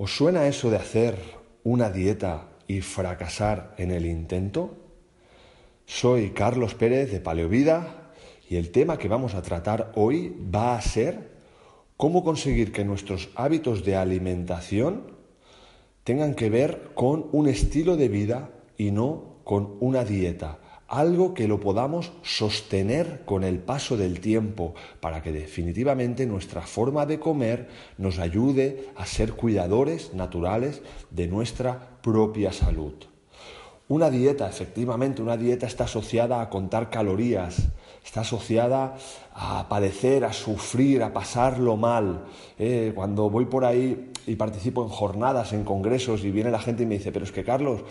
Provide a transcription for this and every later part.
¿Os suena eso de hacer una dieta y fracasar en el intento? Soy Carlos Pérez de Paleovida y el tema que vamos a tratar hoy va a ser cómo conseguir que nuestros hábitos de alimentación tengan que ver con un estilo de vida y no con una dieta algo que lo podamos sostener con el paso del tiempo para que definitivamente nuestra forma de comer nos ayude a ser cuidadores naturales de nuestra propia salud. Una dieta, efectivamente, una dieta está asociada a contar calorías, está asociada a padecer, a sufrir, a pasarlo mal. Eh, cuando voy por ahí y participo en jornadas, en congresos, y viene la gente y me dice, pero es que Carlos,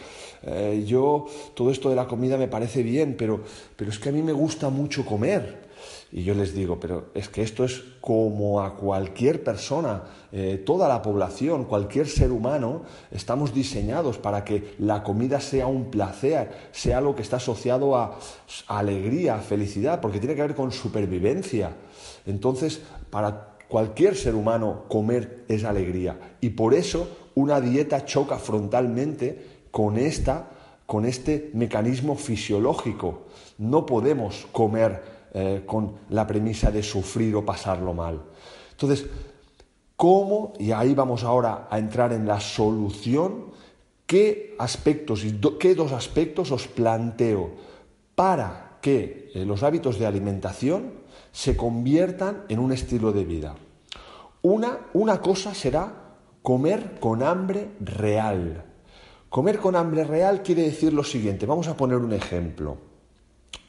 eh, yo todo esto de la comida me parece bien, pero, pero es que a mí me gusta mucho comer. Y yo les digo, pero es que esto es como a cualquier persona, eh, toda la población, cualquier ser humano, estamos diseñados para que la comida sea un placer, sea algo que está asociado a, alegría, a felicidad, porque tiene que ver con supervivencia. Entonces, para cualquier ser humano comer es alegría. Y por eso una dieta choca frontalmente con esta con este mecanismo fisiológico. No podemos comer eh, con la premisa de sufrir o pasarlo mal. Entonces, ¿cómo? Y ahí vamos ahora a entrar en la solución. ¿Qué aspectos y qué dos aspectos os planteo para que eh, los hábitos de alimentación se conviertan en un estilo de vida? Una, una cosa será comer con hambre real. Comer con hambre real quiere decir lo siguiente. Vamos a poner un ejemplo.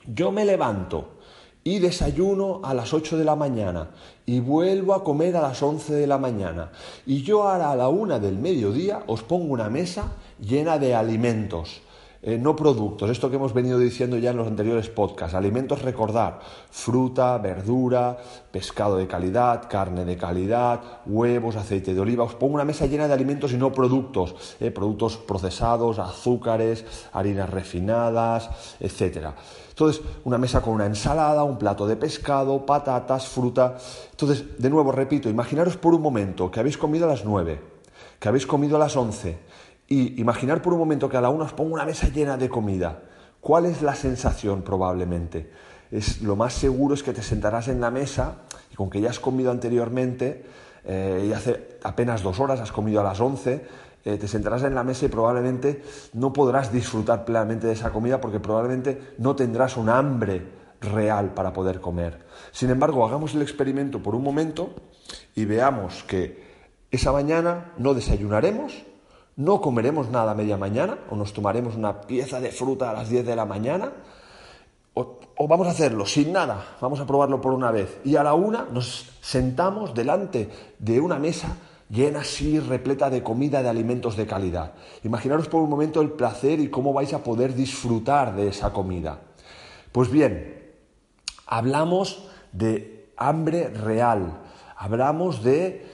Yo me levanto y desayuno a las 8 de la mañana y vuelvo a comer a las 11 de la mañana. Y yo ahora a la una del mediodía os pongo una mesa llena de alimentos. Eh, no productos, esto que hemos venido diciendo ya en los anteriores podcasts, alimentos recordar, fruta, verdura, pescado de calidad, carne de calidad, huevos, aceite de oliva, os pongo una mesa llena de alimentos y no productos, eh, productos procesados, azúcares, harinas refinadas, etcétera. Entonces, una mesa con una ensalada, un plato de pescado, patatas, fruta. Entonces, de nuevo, repito, imaginaros por un momento que habéis comido a las 9, que habéis comido a las 11, y imaginar por un momento que a la 1 os pongo una mesa llena de comida. ¿Cuál es la sensación probablemente? Es, lo más seguro es que te sentarás en la mesa y con que ya has comido anteriormente, eh, y hace apenas dos horas has comido a las 11, eh, te sentarás en la mesa y probablemente no podrás disfrutar plenamente de esa comida porque probablemente no tendrás un hambre real para poder comer. Sin embargo, hagamos el experimento por un momento y veamos que esa mañana no desayunaremos, no comeremos nada a media mañana o nos tomaremos una pieza de fruta a las 10 de la mañana o, vamos a hacerlo sin nada, vamos a probarlo por una vez y a la una nos sentamos delante de una mesa llena así, repleta de comida, de alimentos de calidad. Imaginaros por un momento el placer y cómo vais a poder disfrutar de esa comida. Pues bien, hablamos de hambre real, hablamos de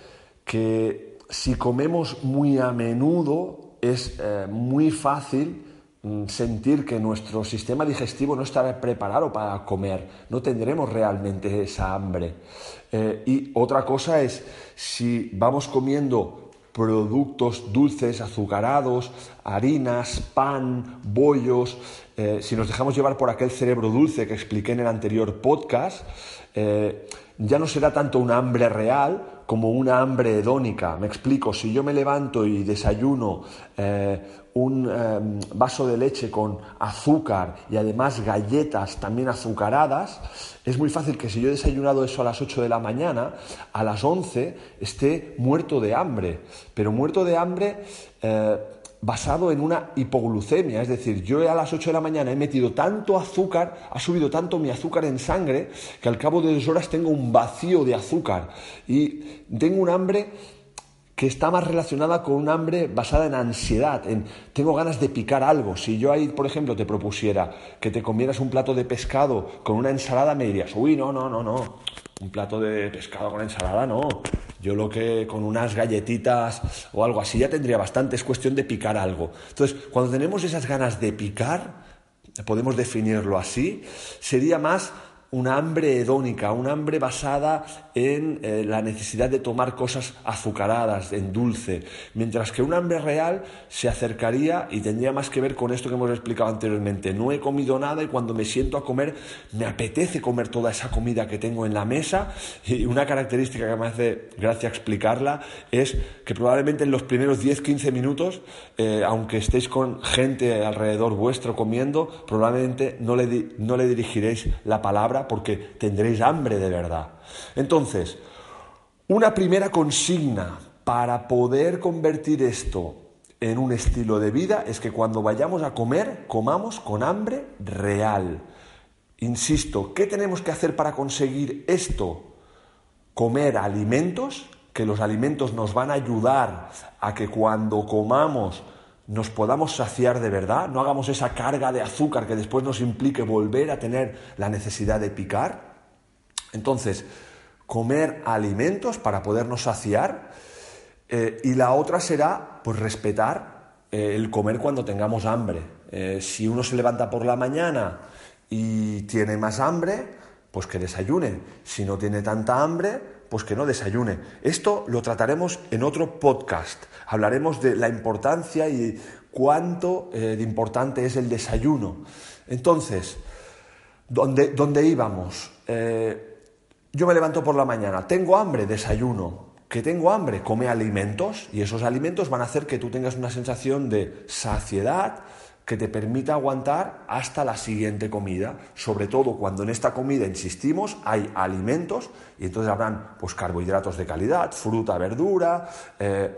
que si comemos muy a menudo es eh, muy fácil Mm, sentir que nuestro sistema digestivo no estará preparado para comer, no tendremos realmente esa hambre. Eh, y otra cosa es, si vamos comiendo productos dulces, azucarados, harinas, pan, bollos, eh, si nos dejamos llevar por aquel cerebro dulce que expliqué en el anterior podcast, ya no será tanto un hambre real como una hambre hedónica. Me explico, si yo me levanto y desayuno eh, un em, vaso de leche con azúcar y además galletas también azucaradas, es muy fácil que si yo he desayunado eso a las 8 de la mañana, a las 11 esté muerto de hambre. Pero muerto de hambre basado en una hipoglucemia, es decir, yo a las 8 de la mañana he metido tanto azúcar, ha subido tanto mi azúcar en sangre, que al cabo de dos horas tengo un vacío de azúcar y tengo un hambre que está más relacionada con un hambre basada en ansiedad, en tengo ganas de picar algo. Si yo ahí, por ejemplo, te propusiera que te comieras un plato de pescado con una ensalada, me dirías, uy, no, no, no, no, un plato de pescado con ensalada, no. Yo lo que con unas galletitas o algo así ya tendría bastante, es cuestión de picar algo. Entonces, cuando tenemos esas ganas de picar, podemos definirlo así, sería más una hambre hedónica, una hambre basada en eh, la necesidad de tomar cosas azucaradas, en dulce, mientras que un hambre real se acercaría y tendría más que ver con esto que hemos explicado anteriormente. No he comido nada y cuando me siento a comer me apetece comer toda esa comida que tengo en la mesa y una característica que me hace gracia explicarla es que probablemente en los primeros 10-15 minutos, eh, aunque estéis con gente alrededor vuestro comiendo, probablemente no le, no le dirigiréis la palabra porque tendréis hambre de verdad. Entonces, una primera consigna para poder convertir esto en un estilo de vida es que cuando vayamos a comer, comamos con hambre real. Insisto, ¿qué tenemos que hacer para conseguir esto? Comer alimentos, que los alimentos nos van a ayudar a que cuando comamos nos podamos saciar de verdad, no hagamos esa carga de azúcar que después nos implique volver a tener la necesidad de picar. Entonces, comer alimentos para podernos saciar eh, y la otra será pues respetar eh, el comer cuando tengamos hambre. Eh, si uno se levanta por la mañana y tiene más hambre, pues que desayune. Si no tiene tanta hambre, pues que no desayune. Esto lo trataremos en otro podcast. Hablaremos de la importancia y cuánto de importante es el desayuno. Entonces, ¿dónde, dónde íbamos? Yo me levanto por la mañana, tengo hambre, desayuno. Que tengo hambre, come alimentos y esos alimentos van a hacer que tú tengas una sensación de saciedad que te permita aguantar hasta la siguiente comida, sobre todo cuando en esta comida, insistimos, hay alimentos y entonces habrán pues, carbohidratos de calidad, fruta, verdura, eh,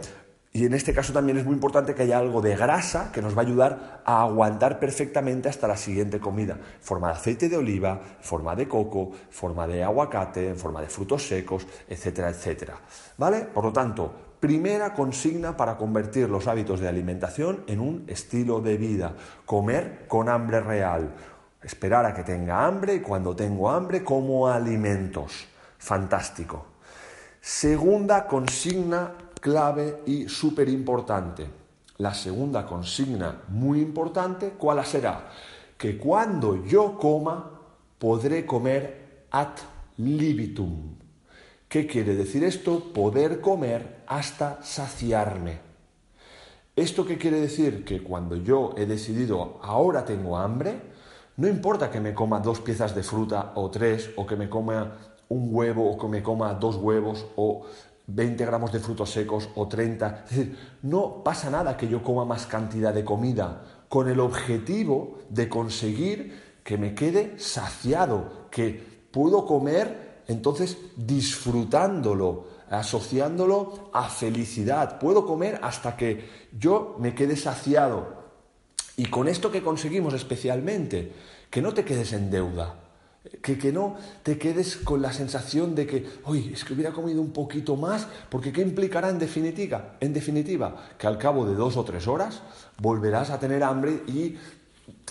y en este caso también es muy importante que haya algo de grasa que nos va a ayudar a aguantar perfectamente hasta la siguiente comida, forma de aceite de oliva, forma de coco, forma de aguacate, en forma de frutos secos, etcétera, etcétera. ¿Vale? Por lo tanto, primera consigna para convertir los hábitos de alimentación en un estilo de vida, comer con hambre real, esperar a que tenga hambre y cuando tengo hambre como alimentos. Fantástico. Segunda consigna clave y súper importante. La segunda consigna muy importante, ¿cuál será? Que cuando yo coma, podré comer ad libitum. ¿Qué quiere decir esto? Poder comer hasta saciarme. ¿Esto qué quiere decir? Que cuando yo he decidido ahora tengo hambre, no importa que me coma dos piezas de fruta o tres, o que me coma un huevo, o que me coma dos huevos, o 20 gramos de frutos secos o 30. Es decir, no pasa nada que yo coma más cantidad de comida con el objetivo de conseguir que me quede saciado, que puedo comer entonces disfrutándolo, asociándolo a felicidad. Puedo comer hasta que yo me quede saciado. Y con esto que conseguimos especialmente, que no te quedes en deuda que, que, no te quedes con la sensación de que, uy, es que hubiera comido un poquito más, porque ¿qué implicará en definitiva? En definitiva, que al cabo de dos o tres horas volverás a tener hambre y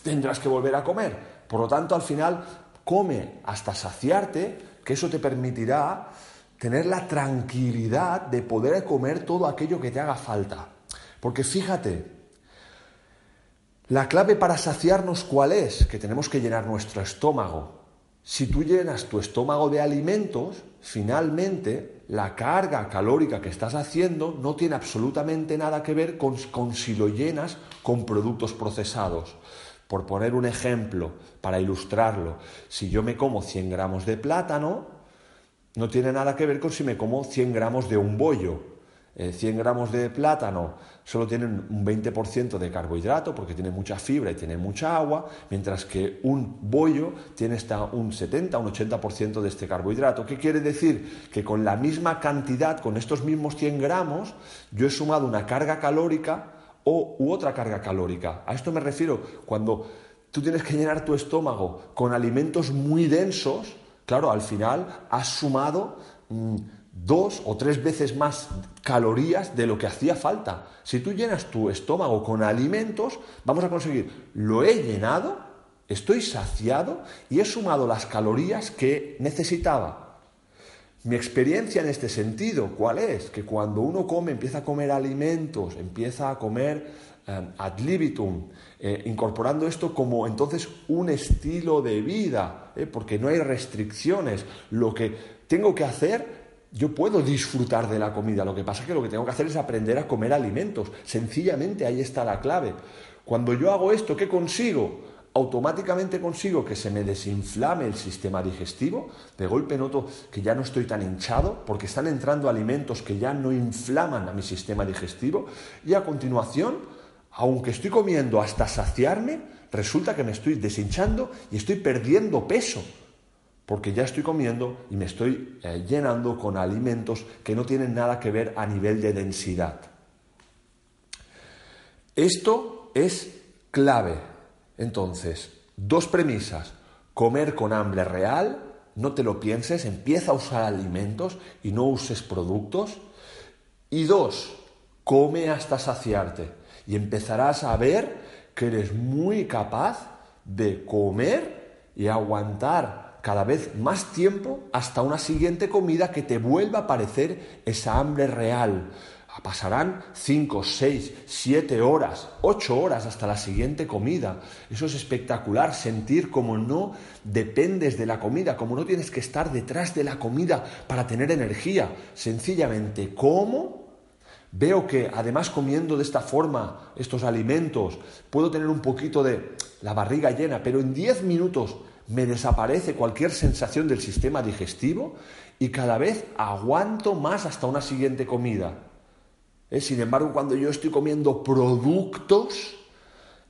tendrás que volver a comer. Por lo tanto, al final, come hasta saciarte, que eso te permitirá tener la tranquilidad de poder comer todo aquello que te haga falta. Porque fíjate, la clave para saciarnos cuál es? Que tenemos que llenar nuestro estómago. Si tú llenas tu estómago de alimentos, finalmente la carga calórica que estás haciendo no tiene absolutamente nada que ver con, si lo llenas con productos procesados. Por poner un ejemplo, para ilustrarlo, si yo me como 100 gramos de plátano, no tiene nada que ver con si me como 100 gramos de un bollo. 100 eh, gramos de plátano solo tienen un 20% de carbohidrato porque tiene mucha fibra y tiene mucha agua, mientras que un bollo tiene hasta un 70, un 80% de este carbohidrato. ¿Qué quiere decir? Que con la misma cantidad, con estos mismos 100 gramos, yo he sumado una carga calórica o u otra carga calórica. A esto me refiero cuando tú tienes que llenar tu estómago con alimentos muy densos, claro, al final has sumado... Mm, dos o tres veces más calorías de lo que hacía falta. Si tú llenas tu estómago con alimentos, vamos a conseguir, lo he llenado, estoy saciado y he sumado las calorías que necesitaba. Mi experiencia en este sentido, ¿cuál es? Que cuando uno come, empieza a comer alimentos, empieza a comer eh, ad libitum, eh, incorporando esto como entonces un estilo de vida, eh, porque no hay restricciones. Lo que tengo que hacer yo puedo disfrutar de la comida, lo que pasa es que lo que tengo que hacer es aprender a comer alimentos. Sencillamente ahí está la clave. Cuando yo hago esto, ¿qué consigo? Automáticamente consigo que se me desinflame el sistema digestivo. De golpe noto que ya no estoy tan hinchado porque están entrando alimentos que ya no inflaman a mi sistema digestivo. Y a continuación, aunque estoy comiendo hasta saciarme, resulta que me estoy deshinchando y estoy perdiendo peso porque ya estoy comiendo y me estoy eh, llenando con alimentos que no tienen nada que ver a nivel de densidad. Esto es clave. Entonces, dos premisas. Comer con hambre real, no te lo pienses, empieza a usar alimentos y no uses productos. Y dos, come hasta saciarte y empezarás a ver que eres muy capaz de comer y aguantar cada vez más tiempo hasta una siguiente comida que te vuelva a parecer esa hambre real. Pasarán 5, 6, 7 horas, 8 horas hasta la siguiente comida. Eso es espectacular, sentir como no dependes de la comida, como no tienes que estar detrás de la comida para tener energía. Sencillamente, como Veo que además comiendo de esta forma estos alimentos puedo tener un poquito de la barriga llena, pero en 10 minutos me desaparece cualquier sensación del sistema digestivo y cada vez aguanto más hasta una siguiente comida. ¿Eh? Sin embargo, cuando yo estoy comiendo productos,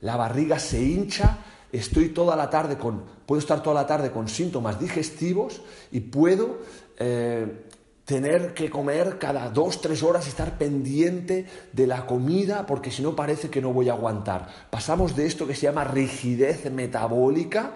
la barriga se hincha, estoy toda la tarde con, puedo estar toda la tarde con síntomas digestivos y puedo eh, tener que comer cada dos, tres horas, estar pendiente de la comida, porque si no parece que no voy a aguantar. Pasamos de esto que se llama rigidez metabólica,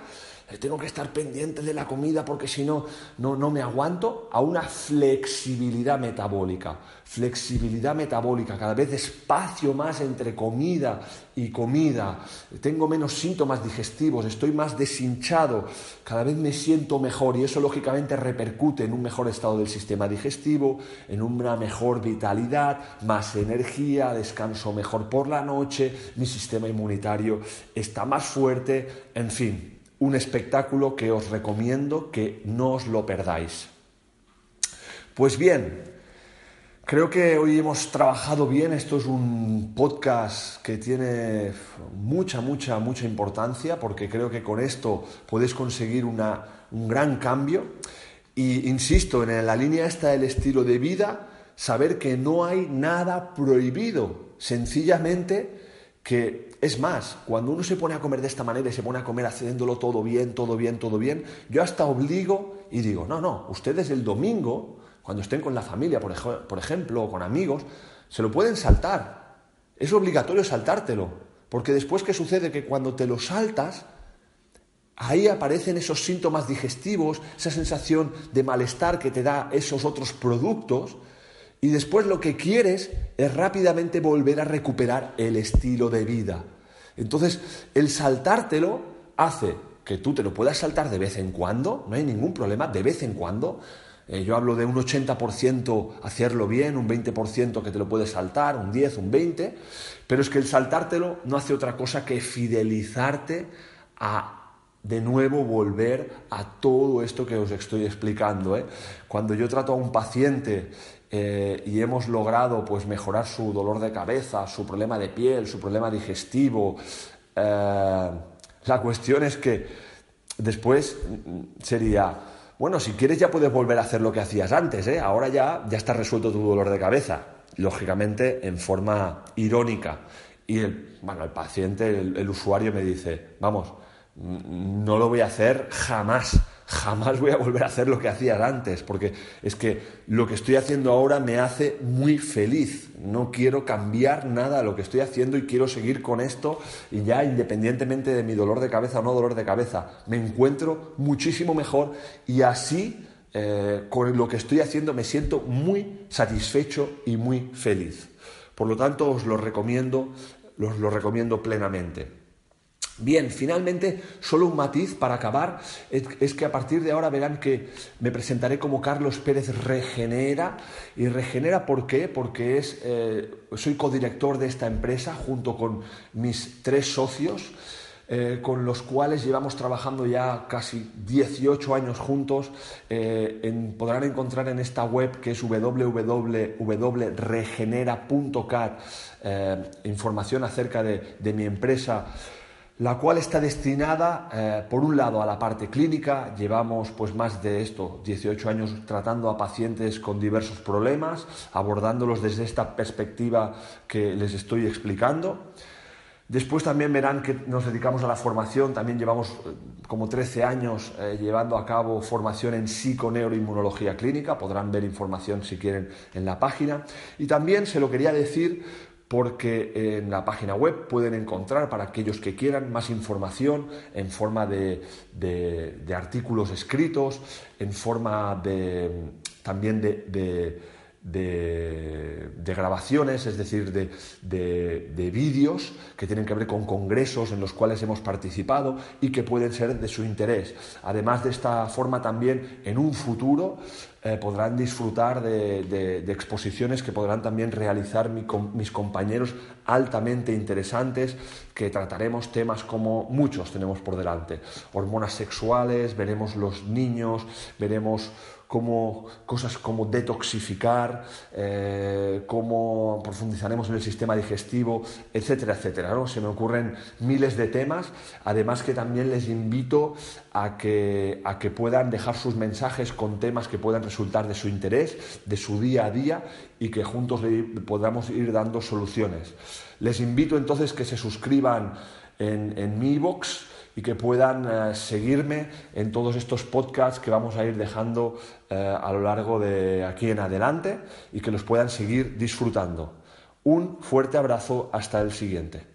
tengo que estar pendiente de la comida porque si no, no, me aguanto, a una flexibilidad metabólica. Flexibilidad metabólica, cada vez espacio más entre comida y comida. Tengo menos síntomas digestivos, estoy más deshinchado, cada vez me siento mejor y eso lógicamente repercute en un mejor estado del sistema digestivo, en una mejor vitalidad, más energía, descanso mejor por la noche, mi sistema inmunitario está más fuerte, en fin un espectáculo que os recomiendo que no os lo perdáis. Pues bien, creo que hoy hemos trabajado bien, esto es un podcast que tiene mucha, mucha, mucha importancia porque creo que con esto podéis conseguir un gran cambio. Y insisto, en la línea esta del estilo de vida, saber que no hay nada prohibido, sencillamente que es más, cuando uno se pone a comer de esta manera y se pone a comer haciéndolo todo bien, todo bien, todo bien, yo hasta obligo y digo, no, no, ustedes el domingo, cuando estén con la familia, por, por ejemplo, o con amigos, se lo pueden saltar. Es obligatorio saltártelo, porque después qué sucede que cuando te lo saltas, ahí aparecen esos síntomas digestivos, esa sensación de malestar que te da esos otros productos, y después lo que quieres es rápidamente volver a recuperar el estilo de vida. Entonces, el saltártelo hace que tú te lo puedas saltar de vez en cuando, no hay ningún problema, de vez en cuando. Eh, yo hablo de un 80% hacerlo bien, un 20% que te lo puedes saltar, un 10, un 20, pero es que el saltártelo no hace otra cosa que fidelizarte a de nuevo volver a todo esto que os estoy explicando. ¿eh? Cuando yo trato a un paciente eh, y hemos logrado pues mejorar su dolor de cabeza, su problema de piel, su problema digestivo. Eh, la cuestión es que después sería, bueno, si quieres ya puedes volver a hacer lo que hacías antes, ¿eh? ahora ya, ya está resuelto tu dolor de cabeza, lógicamente en forma irónica. Y el, bueno, el paciente, el usuario me dice, vamos, no lo voy a hacer jamás jamás voy a volver a hacer lo que hacía antes, porque es que lo que estoy haciendo ahora me hace muy feliz. No quiero cambiar nada de lo que estoy haciendo y quiero seguir con esto y ya independientemente de mi dolor de cabeza o no dolor de cabeza, me encuentro muchísimo mejor y así eh, con lo que estoy haciendo me siento muy satisfecho y muy feliz. Por lo tanto, os lo recomiendo, os lo recomiendo plenamente. Bien, finalmente, solo un matiz para acabar, es, que a partir de ahora verán que me presentaré como Carlos Pérez Regenera. ¿Y Regenera por qué? Porque es, eh, soy codirector de esta empresa junto con mis tres socios. Eh, con los cuales llevamos trabajando ya casi 18 años juntos. Eh, podrán encontrar en esta web que es www.regenera.cat información acerca de mi empresa la cual está destinada, eh, por un lado, a la parte clínica. Llevamos pues más de esto, 18 años tratando a pacientes con diversos problemas, abordándolos desde esta perspectiva que les estoy explicando. Después también verán que nos dedicamos a la formación, también llevamos eh, como 13 años eh, llevando a cabo formación en psiconeuroinmunología clínica, podrán ver información si quieren en la página. Y también se lo quería decir porque en la página web pueden encontrar para aquellos que quieran más información en forma de, artículos escritos, en forma de, también de, grabaciones, es decir, de, vídeos que tienen que ver con congresos en los cuales hemos participado y que pueden ser de su interés. Además de esta forma también en un futuro eh, podrán disfrutar de, exposiciones que podrán también realizar mis compañeros altamente interesantes, que trataremos temas como muchos tenemos por delante. Hormonas sexuales, veremos los niños, veremos cómo, cosas como detoxificar, eh, cómo profundizaremos en el sistema digestivo, etcétera, etcétera. ¿no? Se me ocurren miles de temas, además que también les invito a que, a que puedan dejar sus mensajes con temas que puedan resultar de su interés, de su día a día y que juntos podamos ir dando soluciones. Les invito entonces que se suscriban en, en mi box y que puedan eh, seguirme en todos estos podcasts que vamos a ir dejando eh, a lo largo de aquí en adelante y que los puedan seguir disfrutando. Un fuerte abrazo hasta el siguiente.